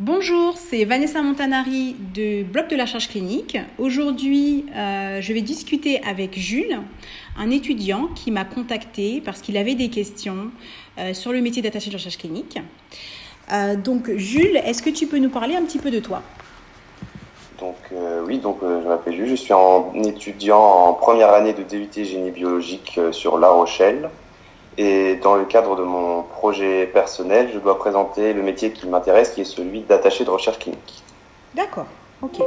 Bonjour, c'est Vanessa Montanari de Bloc de la Charge Clinique. Aujourd'hui, euh, je vais discuter avec Jules, un étudiant qui m'a contacté parce qu'il avait des questions euh, sur le métier d'attaché de recherche clinique. Euh, donc, Jules, est-ce que tu peux nous parler un petit peu de toi? Donc oui, donc je m'appelle Jules, je suis un étudiant en première année de DUT génie biologique sur La Rochelle. Et dans le cadre de mon projet personnel, je dois présenter le métier qui m'intéresse, qui est celui d'attaché de recherche clinique. D'accord, ok.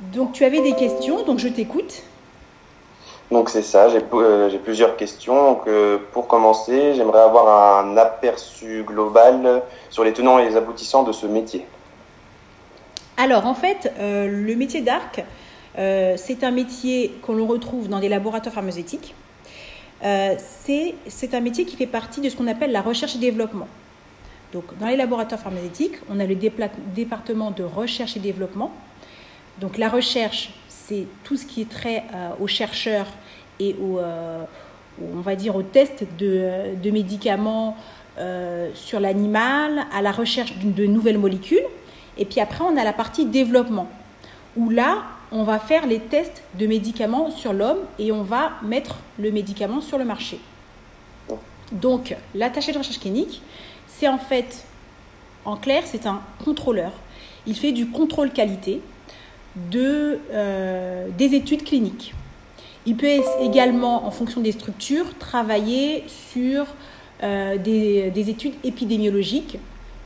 Donc tu avais des questions, donc je t'écoute. Donc c'est ça, j'ai euh, plusieurs questions. Donc, euh, pour commencer, j'aimerais avoir un aperçu global sur les tenants et les aboutissants de ce métier. Alors en fait, euh, le métier d'ARC, c'est un métier qu'on retrouve dans des laboratoires pharmaceutiques. Euh, c'est un métier qui fait partie de ce qu'on appelle la recherche et développement. Donc, dans les laboratoires pharmaceutiques, on a le département de recherche et développement. Donc, la recherche, c'est tout ce qui est trait euh, aux chercheurs et aux, euh, on va dire, aux tests de, de médicaments sur l'animal, à la recherche de nouvelles molécules. Et puis après, on a la partie développement, où là, on va faire les tests de médicaments sur l'homme et on va mettre le médicament sur le marché. Donc, l'attaché de recherche clinique, c'est en fait, en clair, c'est un contrôleur. Il fait du contrôle qualité euh, des études cliniques. Il peut également, en fonction des structures, travailler sur euh, des, études épidémiologiques,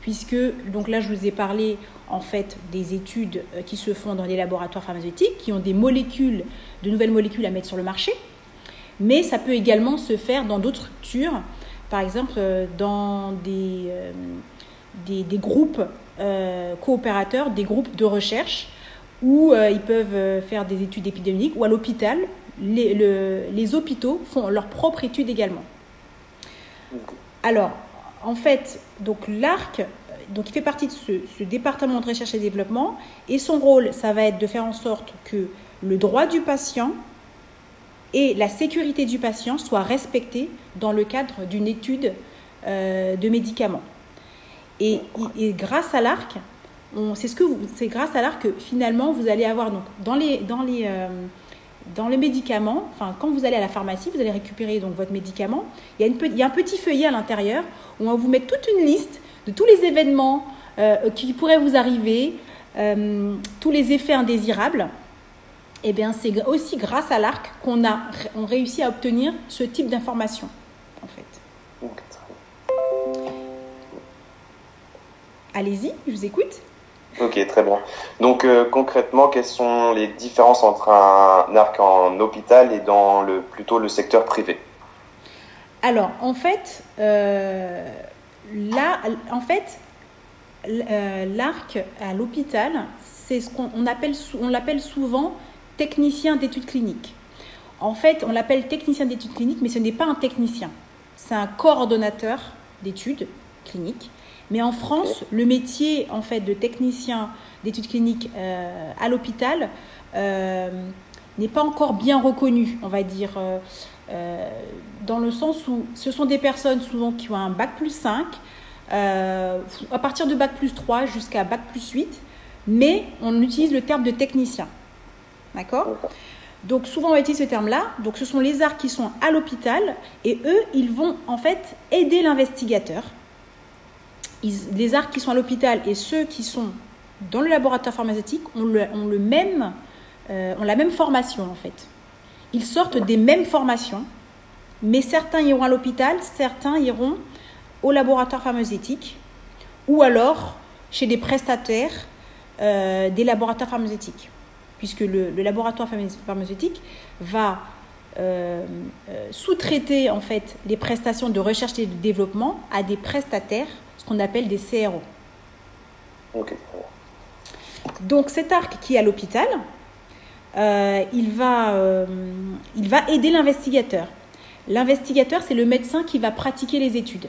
puisque, donc là je vous ai parlé en fait des études euh, qui se font dans les laboratoires pharmaceutiques, qui ont des molécules, de nouvelles molécules à mettre sur le marché, mais ça peut également se faire dans d'autres structures, par exemple euh, dans des, euh, des, groupes coopérateurs, des groupes de recherche, où ils peuvent faire des études épidémiques, ou à l'hôpital, les, les hôpitaux font leurs propres études également. Alors, en fait, donc l'ARC, donc il fait partie de ce, département de recherche et développement et son rôle, ça va être de faire en sorte que le droit du patient et la sécurité du patient soient respectés dans le cadre d'une étude euh, de médicaments. Et, grâce à l'ARC, c'est ce que c'est grâce à l'ARC que finalement vous allez avoir donc dans les dans les euh, dans les médicaments, enfin quand vous allez à la pharmacie, vous allez récupérer donc votre médicament. Il y a, une, il y a un petit feuillet à l'intérieur où on va vous mettre toute une liste de tous les événements euh, qui pourraient vous arriver, euh, tous les effets indésirables, eh bien, c'est aussi grâce à l'ARC qu'on a on réussit à obtenir ce type d'information, en fait. Allez-y, je vous écoute. Ok, très bien. Donc euh, concrètement, quelles sont les différences entre un ARC en hôpital et dans le, plutôt le secteur privé? Alors, en fait, là, en fait, euh, l'arc à l'hôpital, c'est ce qu'on appelle, on l'appelle souvent technicien d'études cliniques. En fait, on l'appelle technicien d'études cliniques, mais ce n'est pas un technicien. C'est un coordonnateur d'études cliniques. Mais en France, le métier en fait de technicien d'études cliniques euh, à l'hôpital euh, n'est pas encore bien reconnu, on va dire. Euh, dans le sens où ce sont des personnes souvent qui ont un bac plus 5, euh, à partir de bac plus 3 jusqu'à bac plus 8, mais on utilise le terme de technicien. D'accord? Donc souvent on va utiliser ce terme-là. Donc ce sont les arts qui sont à l'hôpital et eux, ils vont en fait aider l'investigateur. Les arts qui sont à l'hôpital et ceux qui sont dans le laboratoire pharmaceutique euh, ont la même formation en fait. Ils sortent des mêmes formations, mais certains iront à l'hôpital, certains iront au laboratoire pharmaceutique ou alors chez des prestataires euh, des laboratoires pharmaceutiques, puisque le, laboratoire pharmaceutique va euh, sous-traiter en fait les prestations de recherche et de développement à des prestataires, ce qu'on appelle des CRO. Donc cet arc qui est à l'hôpital, euh, il, va, euh, il va aider l'investigateur. L'investigateur, c'est le médecin qui va pratiquer les études.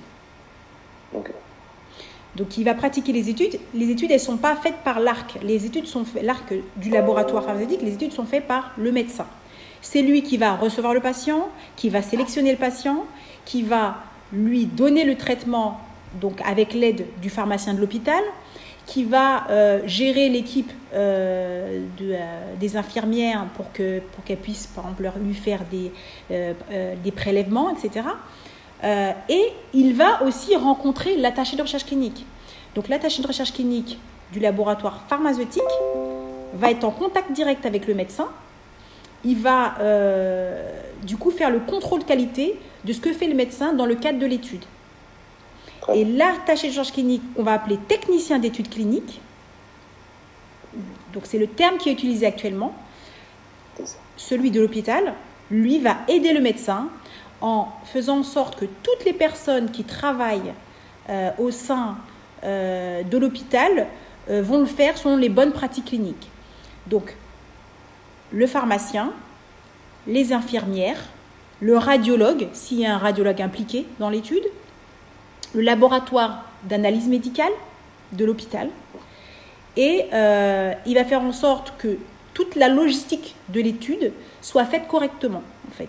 Donc, il va pratiquer les études. Les études, elles ne sont pas faites par l'arc. Les études sont l'arc du laboratoire pharmaceutique. Les études sont faites par le médecin. C'est lui qui va recevoir le patient, qui va sélectionner le patient, qui va lui donner le traitement donc avec l'aide du pharmacien de l'hôpital, qui va euh, gérer l'équipe euh, de, des infirmières pour qu'elles pour qu'elles puissent, par exemple, lui faire des, des prélèvements, etc. et il va aussi rencontrer l'attaché de recherche clinique. Donc l'attaché de recherche clinique du laboratoire pharmaceutique va être en contact direct avec le médecin. Il va du coup faire le contrôle qualité de ce que fait le médecin dans le cadre de l'étude. Et l'attaché de recherche clinique, on va appeler technicien d'études cliniques. Donc c'est le terme qui est utilisé actuellement. Celui de l'hôpital, lui, va aider le médecin en faisant en sorte que toutes les personnes qui travaillent euh, au sein euh, de l'hôpital euh, vont le faire selon les bonnes pratiques cliniques. Donc, le pharmacien, les infirmières, le radiologue, s'il y a un radiologue impliqué dans l'étude, le laboratoire d'analyse médicale de l'hôpital. Et euh, il va faire en sorte que toute la logistique de l'étude soit faite correctement, en fait.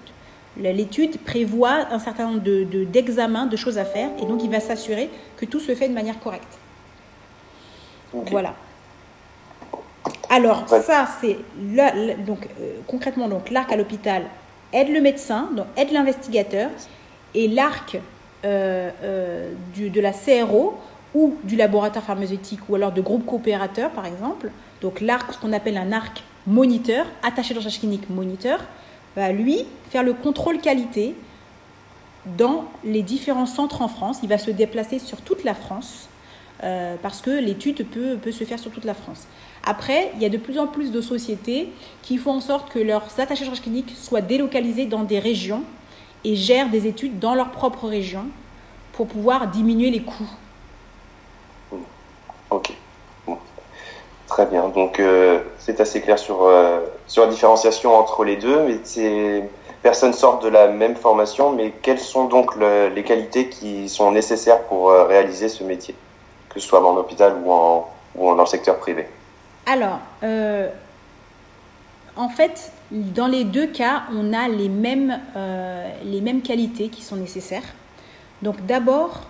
L'étude prévoit un certain nombre d'examens, de, de, choses à faire, et donc il va s'assurer que tout se fait de manière correcte. Voilà. Alors, ça, c'est donc euh, concrètement donc l'arc à l'hôpital aide le médecin, donc aide l'investigateur, et l'arc euh, euh, de la CRO ou du laboratoire pharmaceutique ou alors de groupe coopérateur par exemple, donc l'arc, ce qu'on appelle un arc moniteur, attaché de recherche clinique moniteur, va lui faire le contrôle qualité dans les différents centres en France. Il va se déplacer sur toute la France euh, parce que l'étude peut, peut, se faire sur toute la France. Après, il y a de plus en plus de sociétés qui font en sorte que leurs attachés de recherche clinique soient délocalisés dans des régions et gèrent des études dans leur propre région pour pouvoir diminuer les coûts. Ok. Très bien. Donc, euh, c'est assez clair sur, euh, sur la différenciation entre les deux. Mais ces personnes sortent de la même formation, mais quelles sont donc les qualités qui sont nécessaires pour euh, réaliser ce métier, que ce soit en hôpital ou, en, ou dans le secteur privé? Alors, en fait, dans les deux cas, on a les mêmes, euh, les mêmes qualités qui sont nécessaires. Donc d'abord,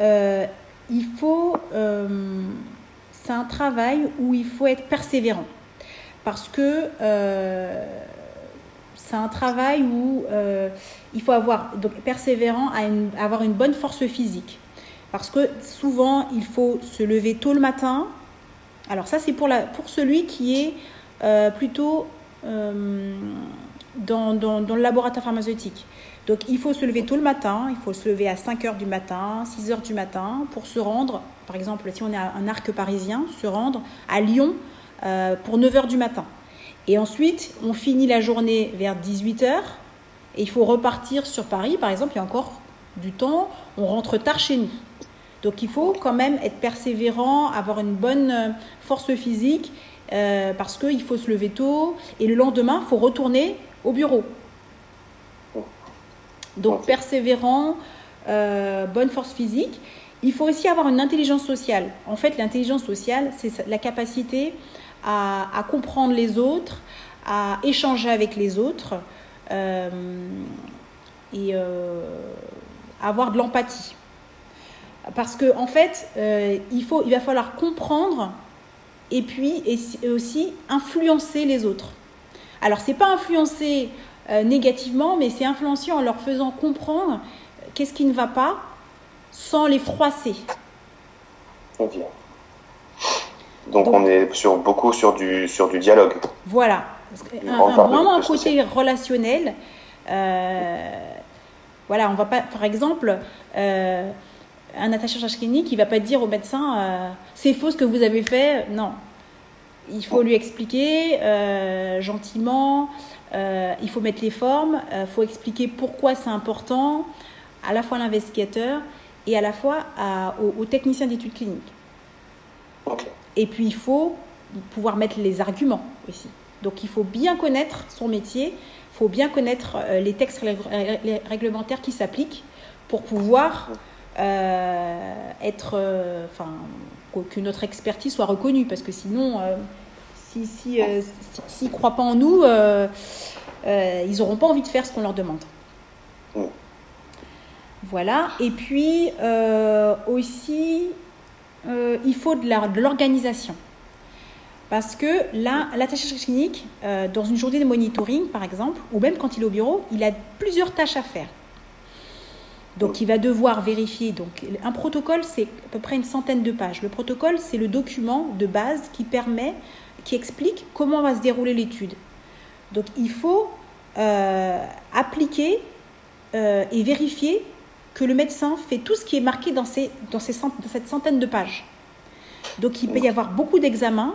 euh, il faut, euh, c'est un travail où il faut être persévérant, parce que c'est un travail où il faut avoir donc persévérant à, avoir une bonne force physique, parce que souvent il faut se lever tôt le matin. Alors ça c'est pour, la, pour celui qui est plutôt euh, dans, le laboratoire pharmaceutique. Donc il faut se lever tôt le matin, il faut se lever à 5 heures du matin, 6 heures du matin pour se rendre, par exemple si on est un arc parisien, se rendre à Lyon euh, pour 9 heures du matin. Et ensuite, on finit la journée vers 18 heures et il faut repartir sur Paris, par exemple, il y a encore du temps, on rentre tard chez nous. Donc il faut quand même être persévérant, avoir une bonne euh, force physique euh, parce qu'il faut se lever tôt et le lendemain, il faut retourner au bureau. Donc persévérant, euh, bonne force physique. Il faut aussi avoir une intelligence sociale. En fait, l'intelligence sociale, c'est la capacité à, comprendre les autres, à échanger avec les autres euh, et avoir de l'empathie. Parce qu'en en fait, il, faut, il va falloir comprendre et puis aussi influencer les autres. Alors, c'est pas influencer euh, négativement, mais c'est influencer en leur faisant comprendre euh, qu'est-ce qui ne va pas sans les froisser. Ok. Donc, on est sur, beaucoup sur du, sur du dialogue. Voilà. vraiment un côté relationnel. Euh, voilà, on va pas, par exemple, un attaché de recherche clinique, il ne va pas dire au médecin euh, c'est faux ce que vous avez fait. Non. Il faut lui expliquer euh, gentiment, euh, il faut mettre les formes, il faut expliquer pourquoi c'est important, à la fois à l'investigateur et à la fois au, technicien d'études cliniques. Et puis il faut pouvoir mettre les arguments aussi. Donc il faut bien connaître son métier, il faut bien connaître les textes réglementaires qui s'appliquent pour pouvoir être, euh, enfin, que notre expertise soit reconnue, parce que sinon, euh, s'ils si, si, ne croient pas en nous, ils n'auront pas envie de faire ce qu'on leur demande. Voilà. Et puis aussi, il faut de l'organisation. Parce que là, l'attaché clinique, dans une journée de monitoring, par exemple, ou même quand il est au bureau, il a plusieurs tâches à faire. Donc il va devoir vérifier. Donc un protocole, c'est à peu près une centaine de pages. Le protocole, c'est le document de base qui permet, qui explique comment va se dérouler l'étude. Donc il faut euh, appliquer euh, et vérifier que le médecin fait tout ce qui est marqué dans, cette centaine de pages. Donc il peut y avoir beaucoup d'examens,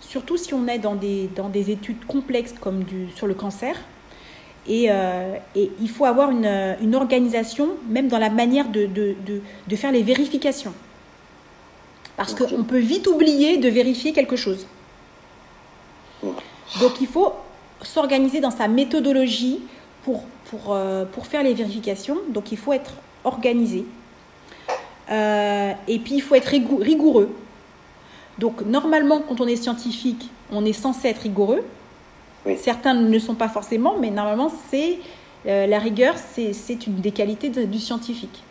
surtout si on est dans des, études complexes comme sur le cancer euh, et, il faut avoir une, organisation, même dans la manière de, de, faire les vérifications. Parce qu'on peut vite oublier de vérifier quelque chose. Donc il faut s'organiser dans sa méthodologie pour, pour, euh, pour, faire les vérifications. Donc il faut être organisé. Euh, et puis il faut être rigoureux. Donc normalement, quand on est scientifique, on est censé être rigoureux. Certains ne le sont pas forcément, mais normalement, c'est euh, la rigueur, c'est une des qualités du scientifique.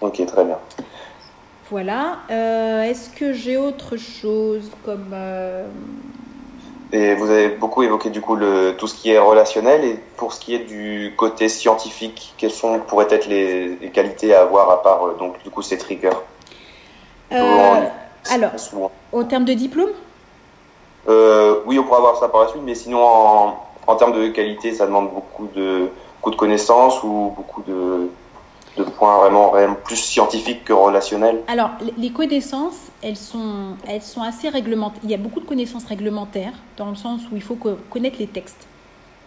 Ok, très bien. Voilà. Euh, est-ce que j'ai autre chose comme... Euh, et vous avez beaucoup évoqué du coup le, tout ce qui est relationnel et pour ce qui est du côté scientifique, quelles sont pourraient être les, qualités à avoir à part donc du coup cette rigueur? Alors, au terme de diplôme? Euh, oui, on pourra voir ça par la suite, mais sinon, en, en termes de qualité, ça demande beaucoup de, beaucoup de connaissances ou beaucoup de, de points vraiment, vraiment, plus scientifiques que relationnels Alors, les connaissances, elles sont, elles sont assez réglementaires. Il y a beaucoup de connaissances réglementaires, dans le sens où il faut connaître les textes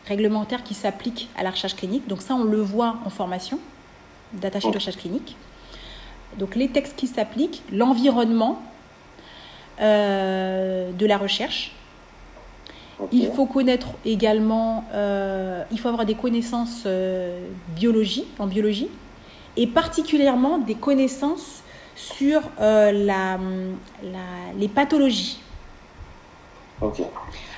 réglementaires qui s'appliquent à la recherche clinique. Donc ça, on le voit en formation d'attaché de recherche clinique. Donc les textes qui s'appliquent, l'environnement, euh, de la recherche. Il faut connaître également, euh, il faut avoir des connaissances euh, biologie, en biologie, et particulièrement des connaissances sur la, les pathologies.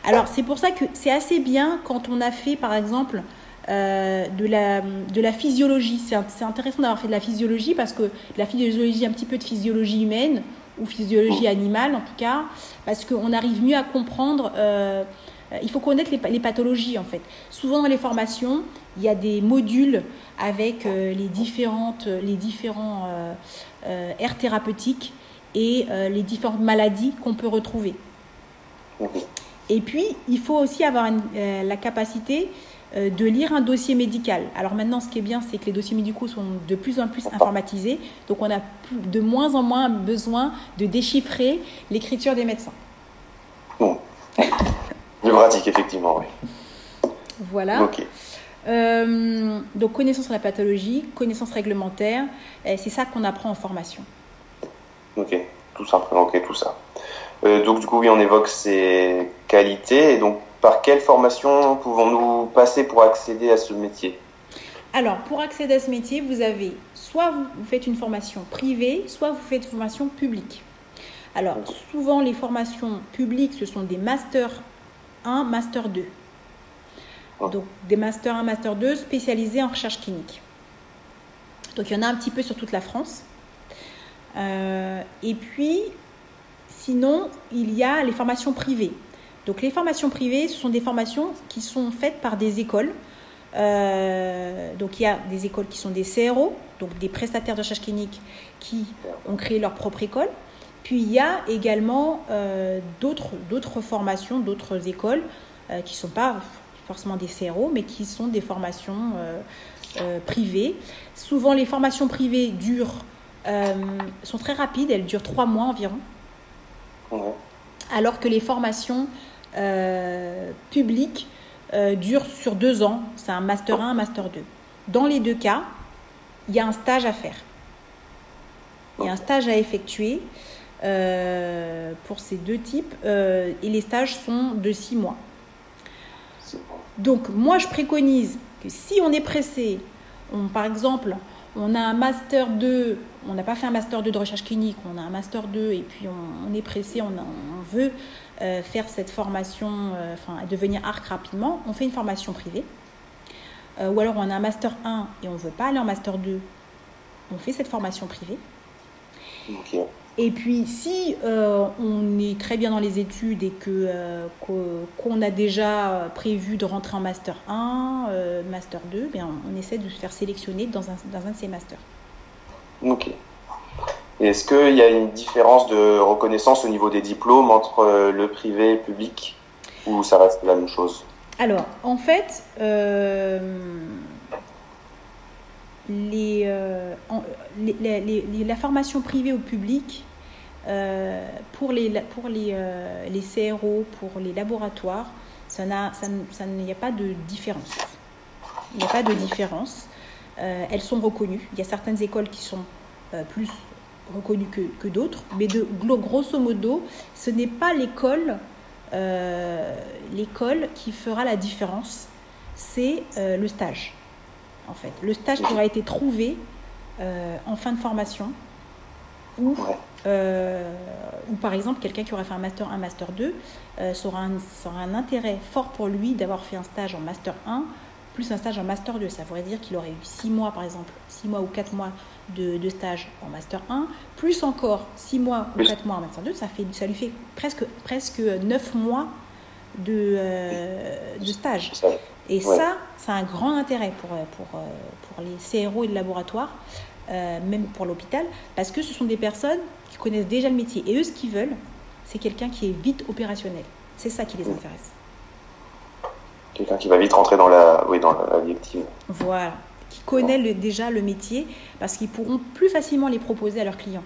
Alors c'est pour ça que c'est assez bien quand on a fait par exemple de, la, de la physiologie. C'est intéressant d'avoir fait de la physiologie parce que la physiologie, un petit peu de physiologie humaine, ou physiologie animale en tout cas, parce qu'on arrive mieux à comprendre. Euh, il faut connaître les, les, en fait. Souvent dans les formations, il y a des modules avec euh, les, différentes, les différents euh, aires thérapeutiques et les différentes maladies qu'on peut retrouver. Et puis, il faut aussi avoir la capacité de lire un dossier médical. Alors maintenant, ce qui est bien, c'est que les dossiers médicaux sont de plus en plus informatisés, donc on a de moins en moins besoin de déchiffrer l'écriture des médecins. Bon. Plus pratique, effectivement, oui. Voilà. Euh, donc connaissance de la pathologie, connaissance réglementaire, c'est ça qu'on apprend en formation. Ok, tout simplement, ok, tout ça. Euh, donc du coup, oui, on évoque ces qualités, et donc par quelle formation pouvons-nous passer pour accéder à ce métier? Alors, pour accéder à ce métier, vous avez soit vous faites une formation privée, soit vous faites une formation publique. Alors, souvent, les formations publiques, ce sont des Master 1, Master 2. Ah. Donc, des Master 1, Master 2 spécialisés en recherche clinique. Donc, il y en a un petit peu sur toute la France. Euh, et puis, sinon, il y a les formations privées. Donc les formations privées, ce sont des formations qui sont faites par des écoles. Euh, donc il y a des écoles qui sont des CRO, donc des prestataires de recherche clinique qui ont créé leur propre école. Puis il y a également euh, d'autres formations, d'autres écoles euh, qui ne sont pas forcément des CRO, mais qui sont des formations privées. Souvent les formations privées durent, sont très rapides, elles durent trois mois environ. Alors que les formations euh, public euh, dure sur deux ans. C'est un master 1, un master 2. Dans les deux cas, il y a un stage à faire. Il y a un stage à effectuer euh, pour ces deux types et les stages sont de six mois. Donc moi je préconise que si on est pressé, on, par exemple, on a un master 2, on n'a pas fait un master 2 de recherche clinique, on a un master 2 et puis on, est pressé, on, on veut euh, faire cette formation, euh, enfin devenir ARC rapidement, on fait une formation privée. ou alors on a un master 1 et on ne veut pas aller en master 2, on fait cette formation privée. Et puis, si euh, on est très bien dans les études et que euh, qu'on a déjà prévu de rentrer en master 1, euh, master 2, bien, on essaie de se faire sélectionner dans un, dans un de ces masters. Ok. Est-ce qu'il y a une différence de reconnaissance au niveau des diplômes entre le privé et le public ou ça reste la même chose? Alors, en fait, euh, les, la formation privée au public, euh, pour, les, pour euh, CRO, pour les laboratoires, ça, n'y a pas de différence. Il n'y a pas de différence. elles sont reconnues. Il y a certaines écoles qui sont plus reconnues que, que d'autres, mais de grosso modo, ce n'est pas l'école l'école qui fera la différence, c'est le stage en fait. Le stage qui aura été trouvé euh, en fin de formation ou, euh, ou par exemple quelqu'un qui aura fait un master 1, master 2 euh, sera, un, un intérêt fort pour lui d'avoir fait un stage en master 1 plus un stage en master 2. Ça voudrait dire qu'il aurait eu 6 mois par exemple, 6 mois ou 4 mois de, de, stage en master 1, plus encore 6 mois ou 4 mois en master 2, ça, fait, ça lui fait presque, presque 9 mois de, de stage. Et ça, c'est un grand intérêt pour, euh, pour, euh, pour les CRO et le laboratoire, euh, même pour l'hôpital, parce que ce sont des personnes qui connaissent déjà le métier. Et eux, ce qu'ils veulent, c'est quelqu'un qui est vite opérationnel. C'est ça qui les intéresse. Quelqu'un qui va vite rentrer dans la, oui, dans la vie active. Voilà, qui connaît déjà le métier, parce qu'ils pourront plus facilement les proposer à leurs clients.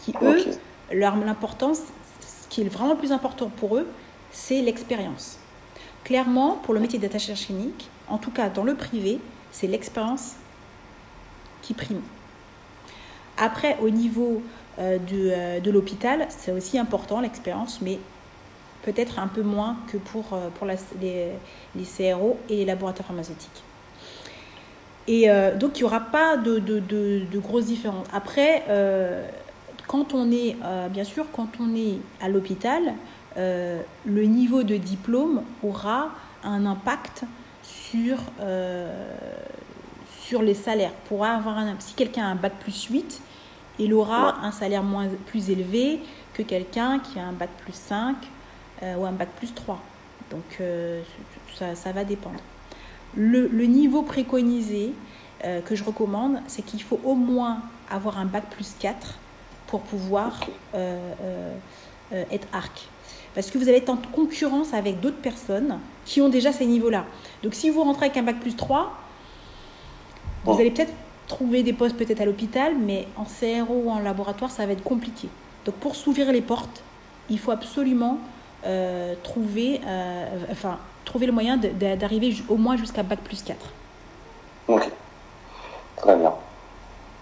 Qui, eux, leur l'importance, ce qui est vraiment le plus important pour eux, c'est l'expérience. Clairement, pour le métier d'attaché clinique, en tout cas dans le privé, c'est l'expérience qui prime. Après, au niveau euh, euh, de, l'hôpital, c'est aussi important l'expérience, mais peut-être un peu moins que pour, euh, pour les, les, CRO et les laboratoires pharmaceutiques. Et donc, il n'y aura pas de, de, grosses différences. Après, quand on est, bien sûr, quand on est à l'hôpital, euh, le niveau de diplôme aura un impact sur, euh, sur les salaires. Pour avoir un, si quelqu'un a un bac plus 8, il aura un salaire moins, plus élevé que quelqu'un qui a un bac plus 5 euh, ou un bac plus 3. Donc ça, ça, va dépendre. Le, le niveau préconisé que je recommande, c'est qu'il faut au moins avoir un bac plus 4 pour pouvoir être arc parce que vous allez être en concurrence avec d'autres personnes qui ont déjà ces niveaux-là. Donc si vous rentrez avec un bac plus 3, vous allez peut-être trouver des postes peut-être à l'hôpital, mais en CRO ou en laboratoire, ça va être compliqué. Donc pour s'ouvrir les portes, il faut absolument euh, trouver, euh, enfin, trouver le moyen d'arriver au moins jusqu'à bac plus 4. Ok, très bien.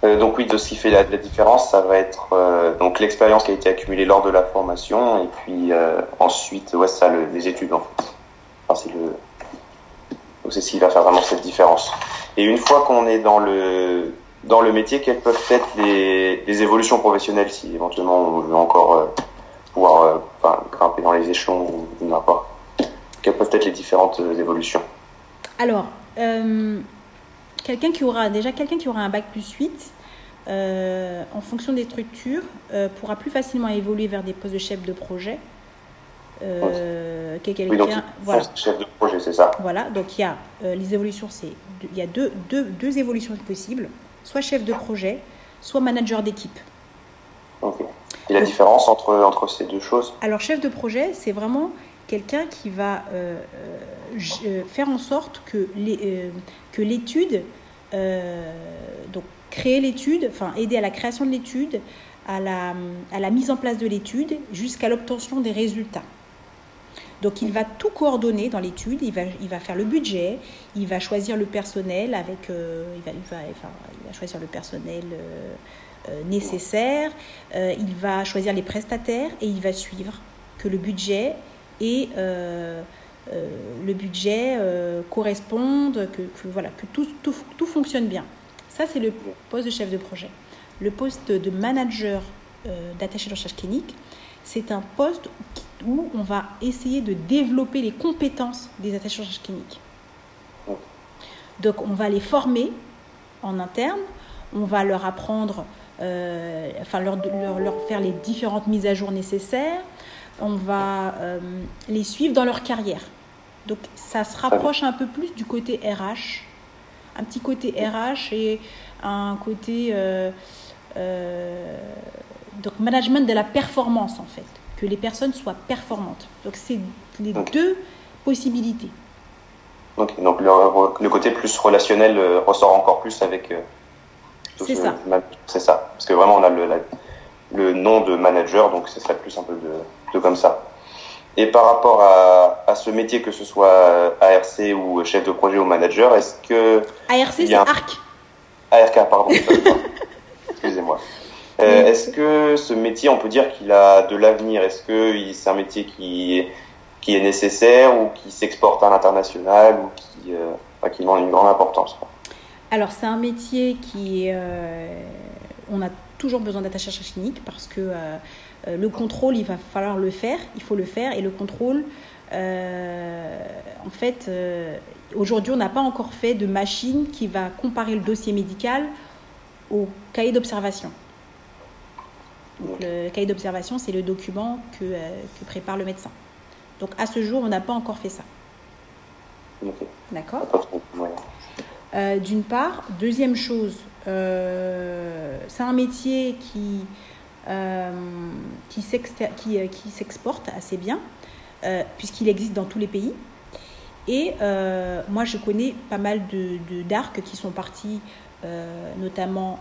Euh, donc oui, de ce qui fait la, différence, ça va être euh, donc l'expérience qui a été accumulée lors de la formation et puis euh, ensuite, ouais, ça, les études en fait. Enfin, c'est le, c'est ce qui va faire vraiment cette différence. Et une fois qu'on est dans le dans le métier, quelles peuvent être les, les évolutions professionnelles si éventuellement on veut encore pouvoir grimper dans les échelons ou n'importe? Quelles peuvent être les différentes évolutions Alors quelqu'un qui aura déjà quelqu'un qui aura un bac plus 8 euh, en fonction des structures euh, pourra plus facilement évoluer vers des postes de chef de projet euh, quelqu'un voilà. chef de projet c'est ça voilà donc il y a euh, les évolutions c'est il y a deux, deux, deux, évolutions possibles soit chef de projet soit manager d'équipe. Et la différence entre entre ces deux choses alors chef de projet c'est vraiment quelqu'un qui va faire en sorte que l'étude donc créer l'étude, enfin aider à la création de l'étude, à la, à la mise en place de l'étude, jusqu'à l'obtention des résultats. Donc il va tout coordonner dans l'étude, il va, il va faire le budget, il va choisir le personnel avec, euh, il, va, il, va, enfin, il, va, choisir le personnel euh, euh, nécessaire, il va choisir les prestataires et il va suivre que le budget et le budget correspondent, que, voilà, que tout, fonctionne bien. Ça, c'est le poste de chef de projet. Le poste de manager euh, d'attaché de recherche clinique, c'est un poste où on va essayer de développer les compétences des attachés de recherche clinique. Donc on va les former en interne, on va leur apprendre, euh, enfin leur, leur, faire les différentes mises à jour nécessaires, on va euh, les suivre dans leur carrière. Donc ça se rapproche un peu plus du côté RH, un petit côté RH et un côté euh, donc management de la performance en fait, que les personnes soient performantes. Donc c'est les deux possibilités. Donc, donc le, côté plus relationnel euh, ressort encore plus avec. Euh, c'est ça. C'est ça. Parce que vraiment, on a le, le nom de manager, donc ce serait plus un peu de, comme ça. Et par rapport à, à, ce métier, que ce soit ARC ou chef de projet ou manager, est-ce que. ARC, c'est ARC. ARC, pardon. Excusez-moi. Euh, est-ce que ce métier, on peut dire qu'il a de l'avenir Est-ce que c'est un métier qui qui est nécessaire ou qui s'exporte à l'international ou qui, euh, qui une grande importance Alors, c'est un métier qui euh, on a toujours besoin d'attacher clinique parce que euh, euh, le contrôle, il va falloir le faire, il faut le faire, et le contrôle, en fait, aujourd'hui, on n'a pas encore fait de machine qui va comparer le dossier médical au cahier d'observation. le cahier d'observation, c'est le document que, que prépare le médecin. Donc à ce jour, on n'a pas encore fait ça. D'accord euh, D'une part. Deuxième chose, euh, c'est un métier qui, euh, qui s'exporte assez bien, puisqu'il existe dans tous les pays. Et moi, je connais pas mal de, d'arcs qui sont partis, notamment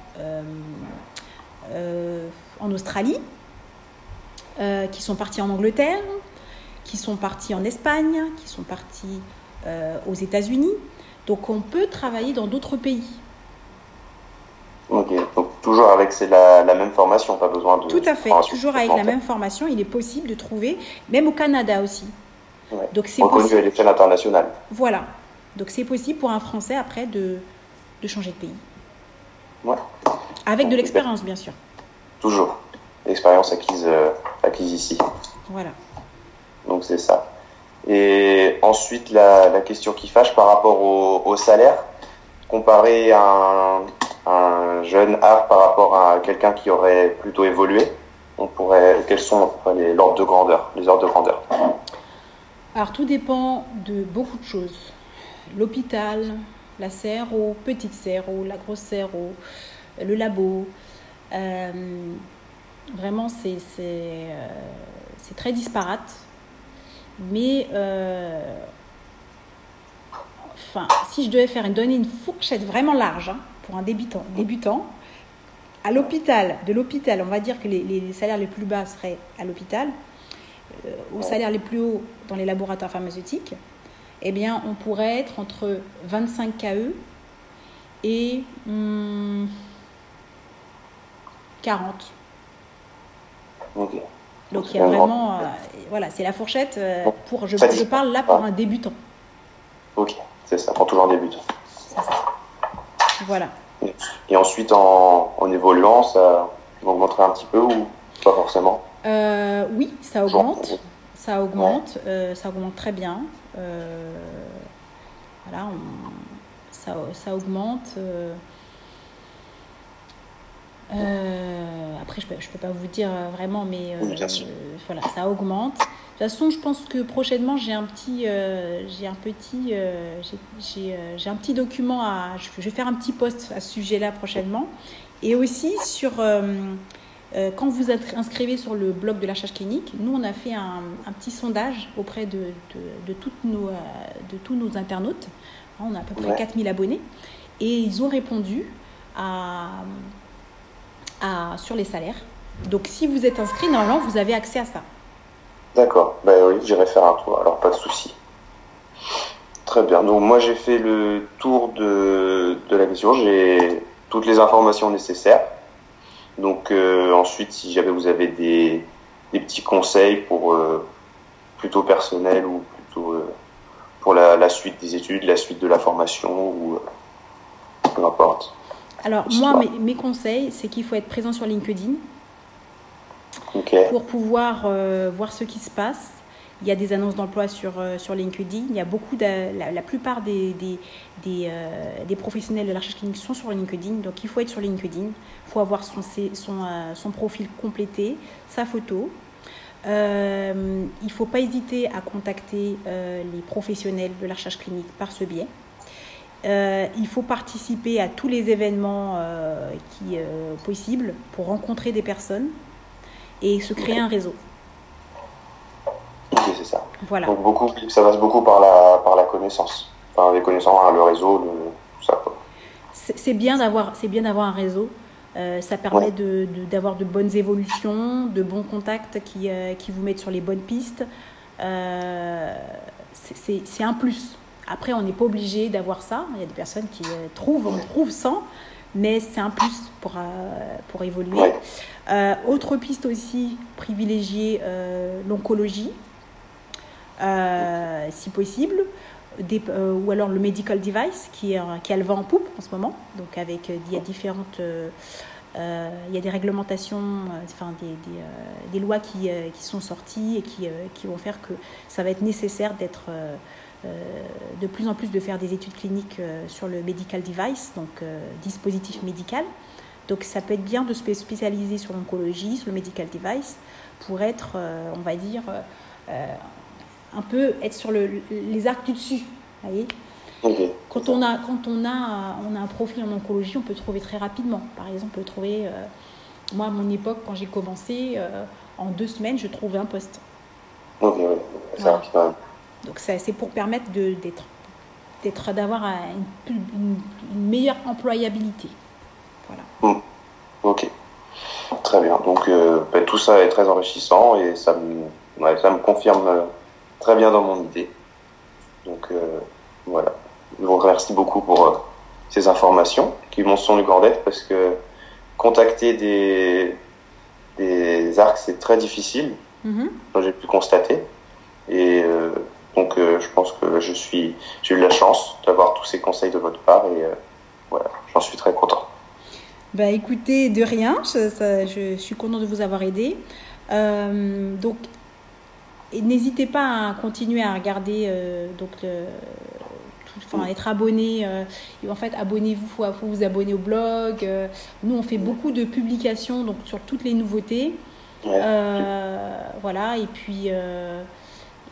en Australie, qui sont partis en Angleterre, qui sont partis en Espagne, qui sont partis euh, aux États-Unis. Donc on peut travailler dans d'autres pays. Ok, donc toujours avec la, la, même formation, pas besoin de... Tout à fait, toujours avec la même formation, il est possible de trouver, même au Canada aussi. Donc c'est possible... à l'échelle internationale. Voilà, donc c'est possible pour un Français après de, de changer de pays. Ouais. Avec de l'expérience, bien sûr. Toujours. L'expérience acquise, euh, acquise ici. Voilà. Donc c'est ça. Et ensuite, la, la, question qui fâche par rapport au, au salaire, comparer un, un, jeune art par rapport à quelqu'un qui aurait plutôt évolué, on pourrait, quels sont les ordres de grandeur, les ordres de grandeur? Alors tout dépend de beaucoup de choses. L'hôpital, la CRO, petite CRO, la grosse CRO, le labo. Euh, vraiment, c'est euh, très disparate. Mais euh, enfin, si je devais faire une, donner une fourchette vraiment large hein, pour un débutant, débutant à l'hôpital, de l'hôpital, on va dire que les, salaires les plus bas seraient à l'hôpital, euh, aux salaires les plus hauts dans les laboratoires pharmaceutiques, eh bien, on pourrait être entre 25 KE et 40. Hmm, ok. Donc il y a vraiment, euh, voilà, c'est la fourchette euh, pour, je, je, parle là pour un débutant. Ok, c'est ça, pour toujours un débutant. Ça. Voilà. Et ensuite, en, en évoluant, ça augmenterait un petit peu ou pas forcément euh, Oui, ça augmente. Ça augmente, ça augmente très bien. voilà, ça, ça, augmente. Euh, après, je ne peux, pas vous dire vraiment, mais euh, voilà, ça augmente. De toute façon, je pense que prochainement, j'ai un petit, euh, j'ai un petit, j'ai un petit document à, je vais faire un petit post à ce sujet-là prochainement, et aussi sur quand vous êtes inscrivez sur le blog de la charge clinique, nous on a fait un, un petit sondage auprès de, de, de, toutes nos, de tous nos internautes. On a à peu près 4000 abonnés et ils ont répondu à, sur les salaires. Donc si vous êtes inscrit, normalement, vous avez accès à ça. D'accord, ben oui, j'irai faire un tour, alors pas de souci. Très bien, donc moi j'ai fait le tour de, de la question, j'ai toutes les informations nécessaires. Donc euh, ensuite, si jamais vous avez des, des petits conseils pour euh, plutôt personnel ou plutôt euh, pour la, la, suite des études, la suite de la formation ou peu importe. Alors, moi, mes, conseils, c'est qu'il faut être présent sur LinkedIn pour pouvoir euh, voir ce qui se passe. Il y a des annonces d'emploi sur, sur LinkedIn. Il y a beaucoup de, la, plupart des, des, des, professionnels de la recherche clinique sont sur LinkedIn. Donc il faut être sur LinkedIn. Il faut avoir son, son, son profil complété, sa photo. il ne faut pas hésiter à contacter les professionnels de la recherche clinique par ce biais. Euh, il faut participer à tous les événements euh, euh, possibles pour rencontrer des personnes et se créer un réseau. Ok, c'est ça. Voilà. Donc beaucoup, ça passe beaucoup par la, par la connaissance, par les connaissances, hein, le réseau, le, tout ça. C'est bien d'avoir, c'est bien d'avoir un réseau. ça permet de, d'avoir de, bonnes évolutions, de bons contacts qui, qui vous mettent sur les bonnes pistes. c'est un plus. Après, on n'est pas obligé d'avoir ça. Il y a des personnes qui euh, trouvent, on trouve sans, mais c'est un plus pour, euh, pour évoluer. Euh, autre piste aussi, privilégier l'oncologie, si possible. ou alors le medical device qui, est, qui a le vent en poupe en ce moment. Donc avec il y a différentes il y a des réglementations, enfin des, des, des lois qui, qui, sont sorties et qui, qui, vont faire que ça va être nécessaire d'être euh, de plus en plus de faire des études cliniques euh, sur le medical device, donc euh, dispositif médical. Donc ça peut être bien de se spécialiser sur l'oncologie, sur le medical device, pour être, on va dire, un peu être sur les arcs du dessus. Voyez? Quand, on a, quand on, a, on a un profil en oncologie, on peut trouver très rapidement. Par exemple, on peut trouver, moi à mon époque, quand j'ai commencé, en deux semaines, je trouvais un poste. Ça donc c'est pour permettre d'être, d'avoir une, meilleure employabilité. Voilà. Hmm. Ok. Très bien. Donc euh, ben, tout ça est très enrichissant et ça me, ça me confirme euh, très bien dans mon idée. Donc euh, voilà. Je vous remercie beaucoup pour ces informations qui m'ont sont du cordette parce que contacter des, des arcs c'est très difficile. Mm J'ai pu constater. Et donc je pense que je suis, j'ai eu la chance d'avoir tous ces conseils de votre part et voilà, j'en suis très content. Bah écoutez, de rien, je, suis content de vous avoir aidé. Euh, donc n'hésitez pas à continuer à regarder donc enfin, être abonné. en fait, abonnez-vous, faut, vous abonner au blog. nous, on fait beaucoup de publications donc, sur toutes les nouveautés. voilà, et puis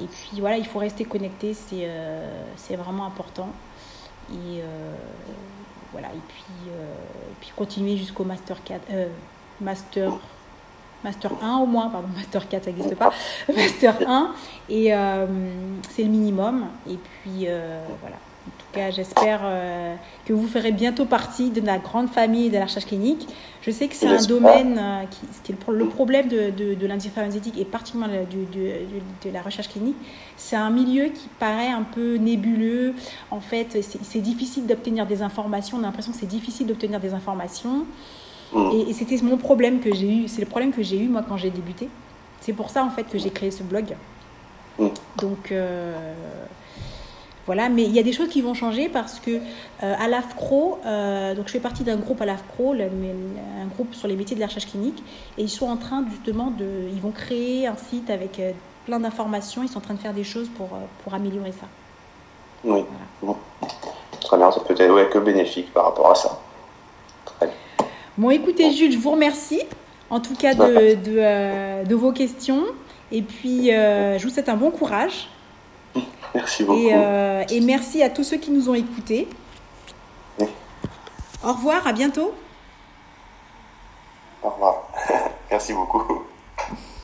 et puis voilà, il faut rester connecté, c'est euh, vraiment important. Et euh, voilà, et puis, euh, puis continuer jusqu'au Master 4, Master, Master 1 au moins, pardon, Master 4 ça n'existe pas, Master 1, et c'est le minimum. Et puis voilà, en tout cas, j'espère euh, que vous ferez bientôt partie de la grande famille de la recherche clinique. Je sais que c'est un domaine euh, qui, est le problème de, de, de et particulièrement de, la recherche clinique. C'est un milieu qui paraît un peu nébuleux. En fait, c'est difficile d'obtenir des informations. On a l'impression que c'est difficile d'obtenir des informations. Mm. Et, c'était mon problème que j'ai eu. C'est le problème que j'ai eu moi quand j'ai débuté. C'est pour ça en fait que j'ai créé ce blog. Mm. Donc euh, voilà, mais il y a des choses qui vont changer parce que euh, à l'AFCRO, euh, donc je fais partie d'un groupe à l'AFCRO, un groupe sur les métiers de la recherche clinique, et ils sont en train justement de, ils vont créer un site avec euh, plein d'informations, ils sont en train de faire des choses pour, pour améliorer ça. Oui, très bien, ça peut être que bénéfique par rapport à ça. Bon, écoutez, Jules, je vous remercie en tout cas de, de, de vos questions, et puis je vous souhaite un bon courage. Merci beaucoup. Euh, et, merci à tous ceux qui nous ont écoutés. Au revoir, à bientôt. Au revoir. merci beaucoup.